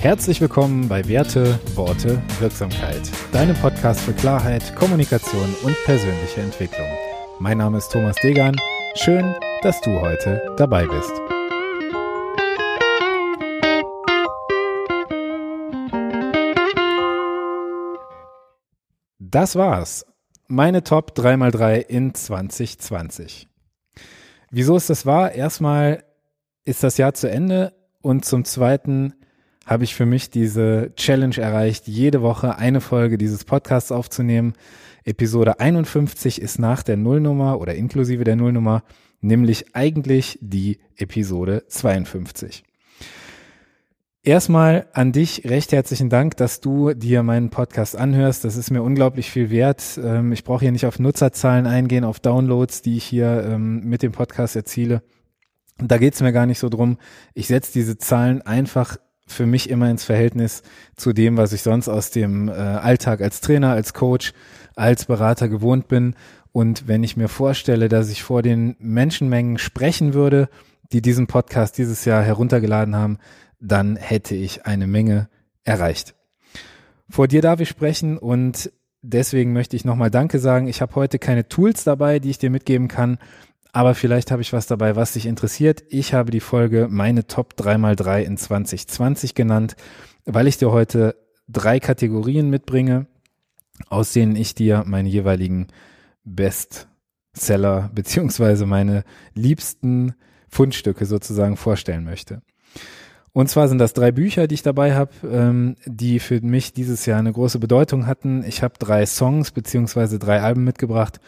Herzlich willkommen bei Werte, Worte, Wirksamkeit, deinem Podcast für Klarheit, Kommunikation und persönliche Entwicklung. Mein Name ist Thomas Degan. Schön, dass du heute dabei bist. Das war's. Meine Top 3x3 in 2020. Wieso ist das wahr? Erstmal ist das Jahr zu Ende und zum Zweiten habe ich für mich diese Challenge erreicht, jede Woche eine Folge dieses Podcasts aufzunehmen. Episode 51 ist nach der Nullnummer oder inklusive der Nullnummer, nämlich eigentlich die Episode 52. Erstmal an dich recht herzlichen Dank, dass du dir meinen Podcast anhörst. Das ist mir unglaublich viel wert. Ähm, ich brauche hier nicht auf Nutzerzahlen eingehen, auf Downloads, die ich hier ähm, mit dem Podcast erziele. Da geht es mir gar nicht so drum. Ich setze diese Zahlen einfach für mich immer ins Verhältnis zu dem, was ich sonst aus dem äh, Alltag als Trainer, als Coach, als Berater gewohnt bin. Und wenn ich mir vorstelle, dass ich vor den Menschenmengen sprechen würde, die diesen Podcast dieses Jahr heruntergeladen haben, dann hätte ich eine Menge erreicht. Vor dir darf ich sprechen und deswegen möchte ich nochmal Danke sagen. Ich habe heute keine Tools dabei, die ich dir mitgeben kann, aber vielleicht habe ich was dabei, was dich interessiert. Ich habe die Folge meine Top 3x3 in 2020 genannt, weil ich dir heute drei Kategorien mitbringe, aus denen ich dir meine jeweiligen Bestseller beziehungsweise meine liebsten Fundstücke sozusagen vorstellen möchte. Und zwar sind das drei Bücher, die ich dabei habe, ähm, die für mich dieses Jahr eine große Bedeutung hatten. Ich habe drei Songs beziehungsweise drei Alben mitgebracht,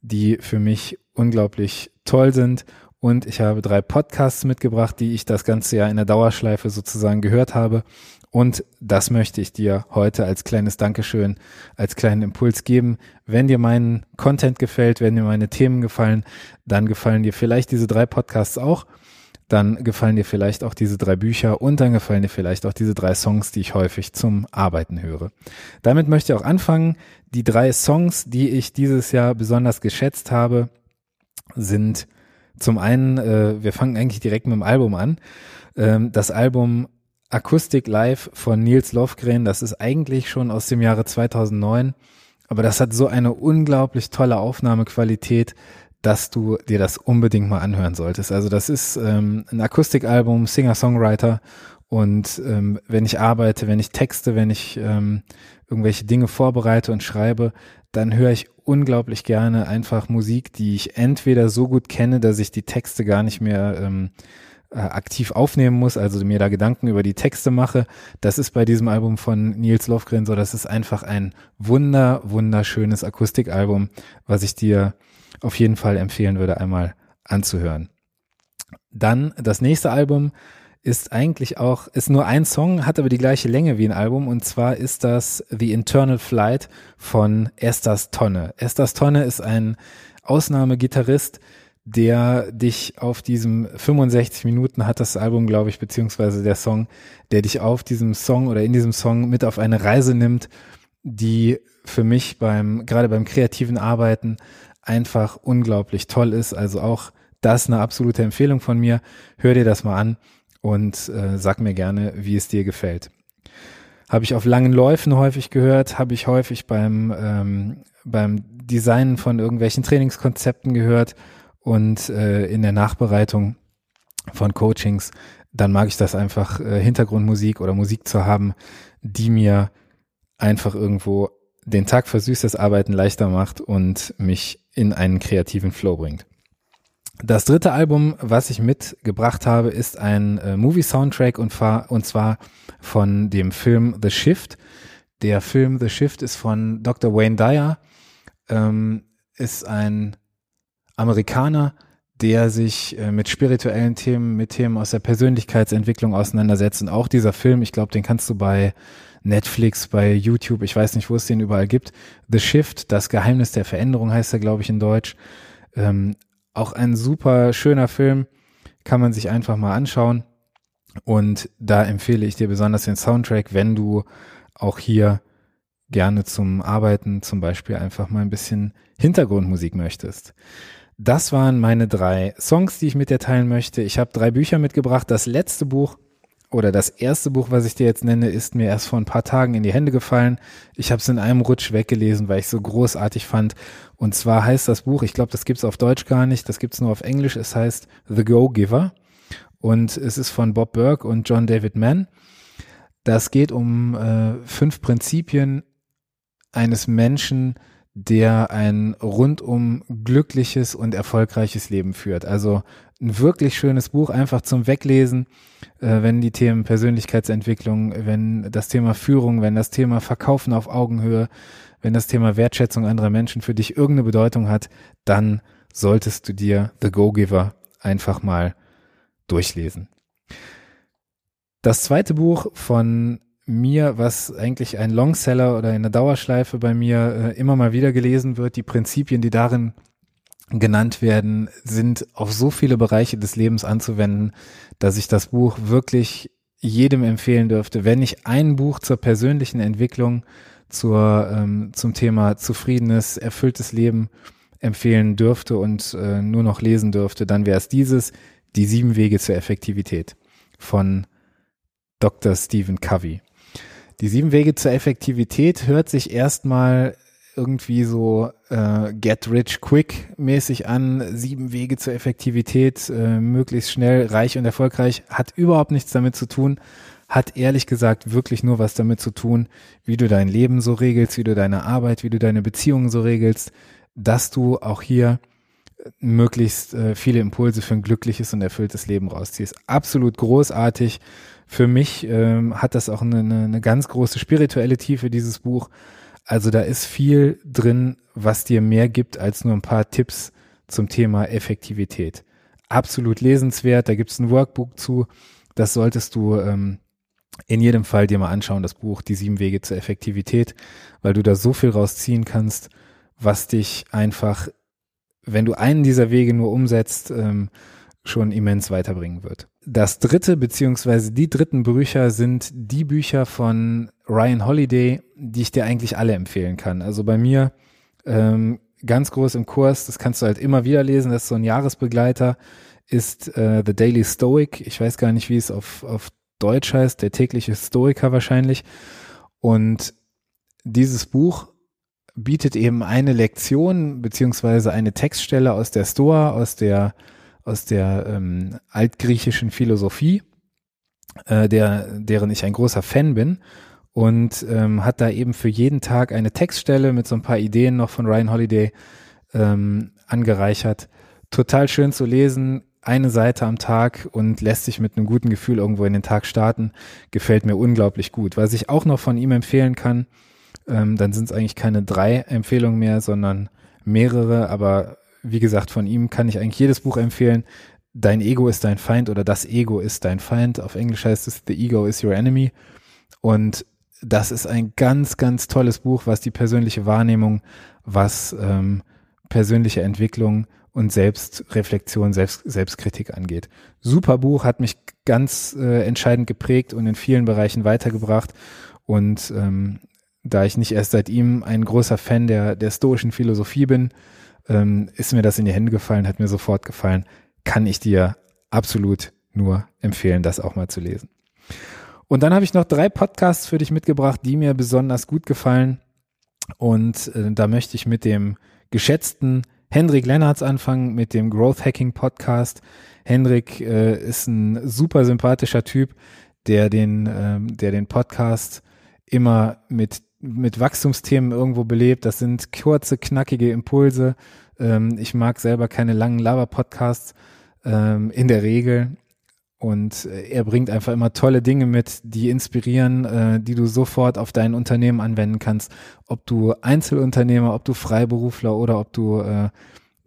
die für mich unglaublich toll sind. Und ich habe drei Podcasts mitgebracht, die ich das ganze Jahr in der Dauerschleife sozusagen gehört habe. Und das möchte ich dir heute als kleines Dankeschön, als kleinen Impuls geben. Wenn dir mein Content gefällt, wenn dir meine Themen gefallen, dann gefallen dir vielleicht diese drei Podcasts auch. Dann gefallen dir vielleicht auch diese drei Bücher und dann gefallen dir vielleicht auch diese drei Songs, die ich häufig zum Arbeiten höre. Damit möchte ich auch anfangen. Die drei Songs, die ich dieses Jahr besonders geschätzt habe, sind zum einen, äh, wir fangen eigentlich direkt mit dem Album an. Ähm, das Album Akustik Live von Nils Lofgren, das ist eigentlich schon aus dem Jahre 2009, aber das hat so eine unglaublich tolle Aufnahmequalität, dass du dir das unbedingt mal anhören solltest. Also das ist ähm, ein Akustikalbum, Singer-Songwriter und ähm, wenn ich arbeite, wenn ich texte, wenn ich ähm, irgendwelche Dinge vorbereite und schreibe, dann höre ich unglaublich gerne einfach Musik, die ich entweder so gut kenne, dass ich die Texte gar nicht mehr ähm, äh, aktiv aufnehmen muss, also mir da Gedanken über die Texte mache. Das ist bei diesem Album von Nils Lofgren so, das ist einfach ein wunder, wunderschönes Akustikalbum, was ich dir auf jeden Fall empfehlen würde, einmal anzuhören. Dann das nächste Album ist eigentlich auch, ist nur ein Song, hat aber die gleiche Länge wie ein Album und zwar ist das The Internal Flight von Estas Tonne. Estas Tonne ist ein Ausnahmegitarrist, der dich auf diesem 65 Minuten hat das Album, glaube ich, beziehungsweise der Song, der dich auf diesem Song oder in diesem Song mit auf eine Reise nimmt, die für mich beim, gerade beim kreativen Arbeiten einfach unglaublich toll ist. Also auch das eine absolute Empfehlung von mir. Hör dir das mal an und äh, sag mir gerne, wie es dir gefällt. Habe ich auf langen Läufen häufig gehört, habe ich häufig beim, ähm, beim Designen von irgendwelchen Trainingskonzepten gehört und äh, in der Nachbereitung von Coachings, dann mag ich das einfach, äh, Hintergrundmusik oder Musik zu haben, die mir einfach irgendwo den Tag versüßt, das Arbeiten leichter macht und mich in einen kreativen Flow bringt. Das dritte Album, was ich mitgebracht habe, ist ein äh, Movie-Soundtrack und, und zwar von dem Film The Shift. Der Film The Shift ist von Dr. Wayne Dyer, ähm, ist ein Amerikaner, der sich äh, mit spirituellen Themen, mit Themen aus der Persönlichkeitsentwicklung auseinandersetzt. Und auch dieser Film, ich glaube, den kannst du bei Netflix, bei YouTube, ich weiß nicht, wo es den überall gibt. The Shift, das Geheimnis der Veränderung heißt er, glaube ich, in Deutsch. Ähm, auch ein super schöner Film, kann man sich einfach mal anschauen. Und da empfehle ich dir besonders den Soundtrack, wenn du auch hier gerne zum Arbeiten zum Beispiel einfach mal ein bisschen Hintergrundmusik möchtest. Das waren meine drei Songs, die ich mit dir teilen möchte. Ich habe drei Bücher mitgebracht. Das letzte Buch, oder das erste Buch, was ich dir jetzt nenne, ist mir erst vor ein paar Tagen in die Hände gefallen. Ich habe es in einem Rutsch weggelesen, weil ich es so großartig fand. Und zwar heißt das Buch, ich glaube, das gibt's auf Deutsch gar nicht, das gibt's nur auf Englisch. Es heißt The Go-Giver und es ist von Bob Burke und John David Mann. Das geht um äh, fünf Prinzipien eines Menschen, der ein rundum glückliches und erfolgreiches Leben führt. Also ein wirklich schönes Buch, einfach zum Weglesen, äh, wenn die Themen Persönlichkeitsentwicklung, wenn das Thema Führung, wenn das Thema Verkaufen auf Augenhöhe, wenn das Thema Wertschätzung anderer Menschen für dich irgendeine Bedeutung hat, dann solltest du dir The Go-Giver einfach mal durchlesen. Das zweite Buch von mir, was eigentlich ein Longseller oder eine Dauerschleife bei mir äh, immer mal wieder gelesen wird, die Prinzipien, die darin genannt werden, sind auf so viele Bereiche des Lebens anzuwenden, dass ich das Buch wirklich jedem empfehlen dürfte. Wenn ich ein Buch zur persönlichen Entwicklung, zur, ähm, zum Thema zufriedenes, erfülltes Leben empfehlen dürfte und äh, nur noch lesen dürfte, dann wäre es dieses, die sieben Wege zur Effektivität von Dr. Stephen Covey. Die sieben Wege zur Effektivität hört sich erstmal irgendwie so äh, Get Rich Quick mäßig an, sieben Wege zur Effektivität, äh, möglichst schnell, reich und erfolgreich, hat überhaupt nichts damit zu tun, hat ehrlich gesagt wirklich nur was damit zu tun, wie du dein Leben so regelst, wie du deine Arbeit, wie du deine Beziehungen so regelst, dass du auch hier möglichst äh, viele Impulse für ein glückliches und erfülltes Leben rausziehst. Absolut großartig. Für mich ähm, hat das auch eine, eine, eine ganz große spirituelle Tiefe, dieses Buch. Also da ist viel drin, was dir mehr gibt als nur ein paar Tipps zum Thema Effektivität. Absolut lesenswert, da gibt es ein Workbook zu. Das solltest du ähm, in jedem Fall dir mal anschauen, das Buch Die sieben Wege zur Effektivität, weil du da so viel rausziehen kannst, was dich einfach wenn du einen dieser Wege nur umsetzt, ähm, schon immens weiterbringen wird. Das dritte beziehungsweise die dritten Bücher sind die Bücher von Ryan Holiday, die ich dir eigentlich alle empfehlen kann. Also bei mir ähm, ganz groß im Kurs, das kannst du halt immer wieder lesen, das ist so ein Jahresbegleiter, ist äh, The Daily Stoic. Ich weiß gar nicht, wie es auf, auf Deutsch heißt, der tägliche Stoiker wahrscheinlich. Und dieses Buch bietet eben eine Lektion beziehungsweise eine Textstelle aus der Stoa, aus der aus der ähm, altgriechischen Philosophie, äh, der, deren ich ein großer Fan bin und ähm, hat da eben für jeden Tag eine Textstelle mit so ein paar Ideen noch von Ryan Holiday ähm, angereichert. Total schön zu lesen, eine Seite am Tag und lässt sich mit einem guten Gefühl irgendwo in den Tag starten. Gefällt mir unglaublich gut. Was ich auch noch von ihm empfehlen kann, ähm, dann sind es eigentlich keine drei Empfehlungen mehr, sondern mehrere. Aber wie gesagt, von ihm kann ich eigentlich jedes Buch empfehlen. Dein Ego ist dein Feind oder das Ego ist dein Feind. Auf Englisch heißt es The Ego is your enemy. Und das ist ein ganz, ganz tolles Buch, was die persönliche Wahrnehmung, was ähm, persönliche Entwicklung und Selbstreflexion, Selbst, Selbstkritik angeht. Super Buch, hat mich ganz äh, entscheidend geprägt und in vielen Bereichen weitergebracht. Und ähm, da ich nicht erst seit ihm ein großer Fan der, der stoischen Philosophie bin, ähm, ist mir das in die Hände gefallen, hat mir sofort gefallen, kann ich dir absolut nur empfehlen, das auch mal zu lesen. Und dann habe ich noch drei Podcasts für dich mitgebracht, die mir besonders gut gefallen. Und äh, da möchte ich mit dem geschätzten Hendrik Lennartz anfangen, mit dem Growth Hacking Podcast. Hendrik äh, ist ein super sympathischer Typ, der den, ähm, der den Podcast immer mit mit Wachstumsthemen irgendwo belebt. Das sind kurze, knackige Impulse. Ähm, ich mag selber keine langen Lava-Podcasts ähm, in der Regel. Und äh, er bringt einfach immer tolle Dinge mit, die inspirieren, äh, die du sofort auf dein Unternehmen anwenden kannst. Ob du Einzelunternehmer, ob du Freiberufler oder ob du äh,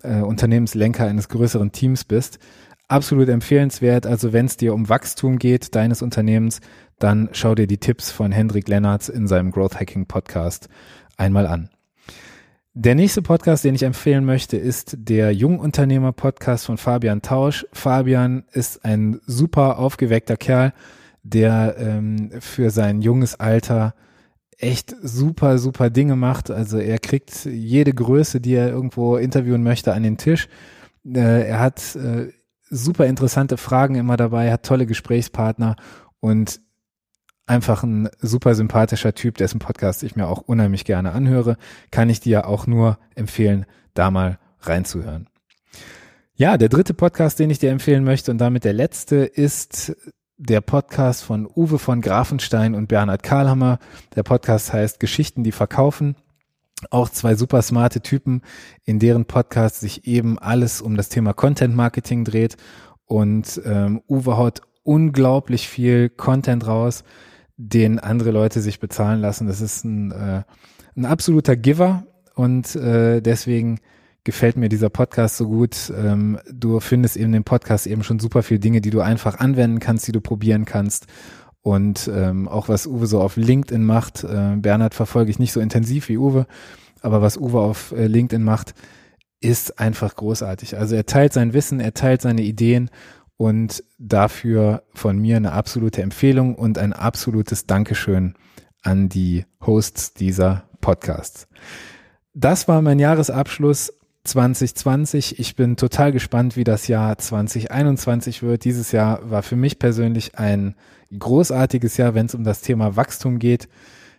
äh, Unternehmenslenker eines größeren Teams bist. Absolut empfehlenswert. Also wenn es dir um Wachstum geht deines Unternehmens, dann schau dir die Tipps von Hendrik Lennartz in seinem Growth Hacking Podcast einmal an. Der nächste Podcast, den ich empfehlen möchte, ist der Jungunternehmer Podcast von Fabian Tausch. Fabian ist ein super aufgeweckter Kerl, der ähm, für sein junges Alter echt super, super Dinge macht. Also er kriegt jede Größe, die er irgendwo interviewen möchte, an den Tisch. Äh, er hat äh, super interessante Fragen immer dabei, hat tolle Gesprächspartner und einfach ein super sympathischer Typ, dessen Podcast ich mir auch unheimlich gerne anhöre, kann ich dir auch nur empfehlen, da mal reinzuhören. Ja, der dritte Podcast, den ich dir empfehlen möchte und damit der letzte, ist der Podcast von Uwe von Grafenstein und Bernhard Karlhammer. Der Podcast heißt Geschichten, die verkaufen. Auch zwei super smarte Typen, in deren Podcast sich eben alles um das Thema Content Marketing dreht. Und ähm, Uwe haut unglaublich viel Content raus, den andere Leute sich bezahlen lassen. Das ist ein, äh, ein absoluter Giver und äh, deswegen gefällt mir dieser Podcast so gut. Ähm, du findest eben den Podcast eben schon super viele Dinge, die du einfach anwenden kannst, die du probieren kannst. Und ähm, auch was Uwe so auf LinkedIn macht, äh, Bernhard verfolge ich nicht so intensiv wie Uwe, aber was Uwe auf äh, LinkedIn macht, ist einfach großartig. Also er teilt sein Wissen, er teilt seine Ideen und dafür von mir eine absolute Empfehlung und ein absolutes Dankeschön an die Hosts dieser Podcasts. Das war mein Jahresabschluss 2020. Ich bin total gespannt, wie das Jahr 2021 wird. Dieses Jahr war für mich persönlich ein großartiges Jahr, wenn es um das Thema Wachstum geht.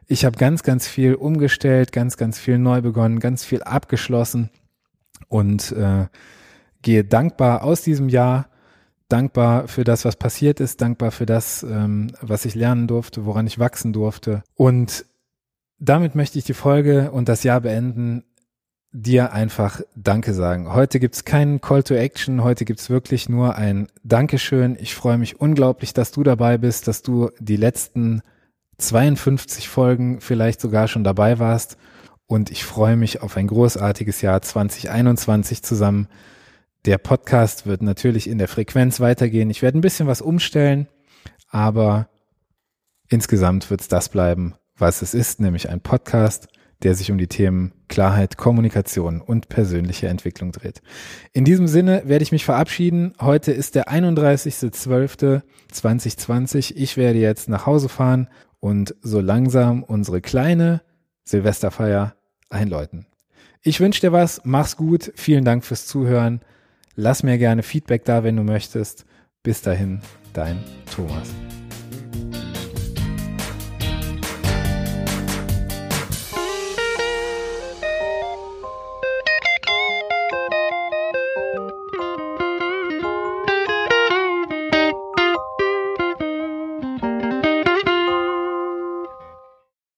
Ich habe ganz, ganz viel umgestellt, ganz, ganz viel neu begonnen, ganz viel abgeschlossen und äh, gehe dankbar aus diesem Jahr, dankbar für das, was passiert ist, dankbar für das, ähm, was ich lernen durfte, woran ich wachsen durfte. Und damit möchte ich die Folge und das Jahr beenden dir einfach Danke sagen. Heute gibt's keinen Call to Action, heute gibt's wirklich nur ein Dankeschön. Ich freue mich unglaublich, dass du dabei bist, dass du die letzten 52 Folgen vielleicht sogar schon dabei warst. Und ich freue mich auf ein großartiges Jahr 2021 zusammen. Der Podcast wird natürlich in der Frequenz weitergehen. Ich werde ein bisschen was umstellen, aber insgesamt wird's das bleiben, was es ist, nämlich ein Podcast der sich um die Themen Klarheit, Kommunikation und persönliche Entwicklung dreht. In diesem Sinne werde ich mich verabschieden. Heute ist der 31.12.2020. Ich werde jetzt nach Hause fahren und so langsam unsere kleine Silvesterfeier einläuten. Ich wünsche dir was, mach's gut, vielen Dank fürs Zuhören. Lass mir gerne Feedback da, wenn du möchtest. Bis dahin, dein Thomas.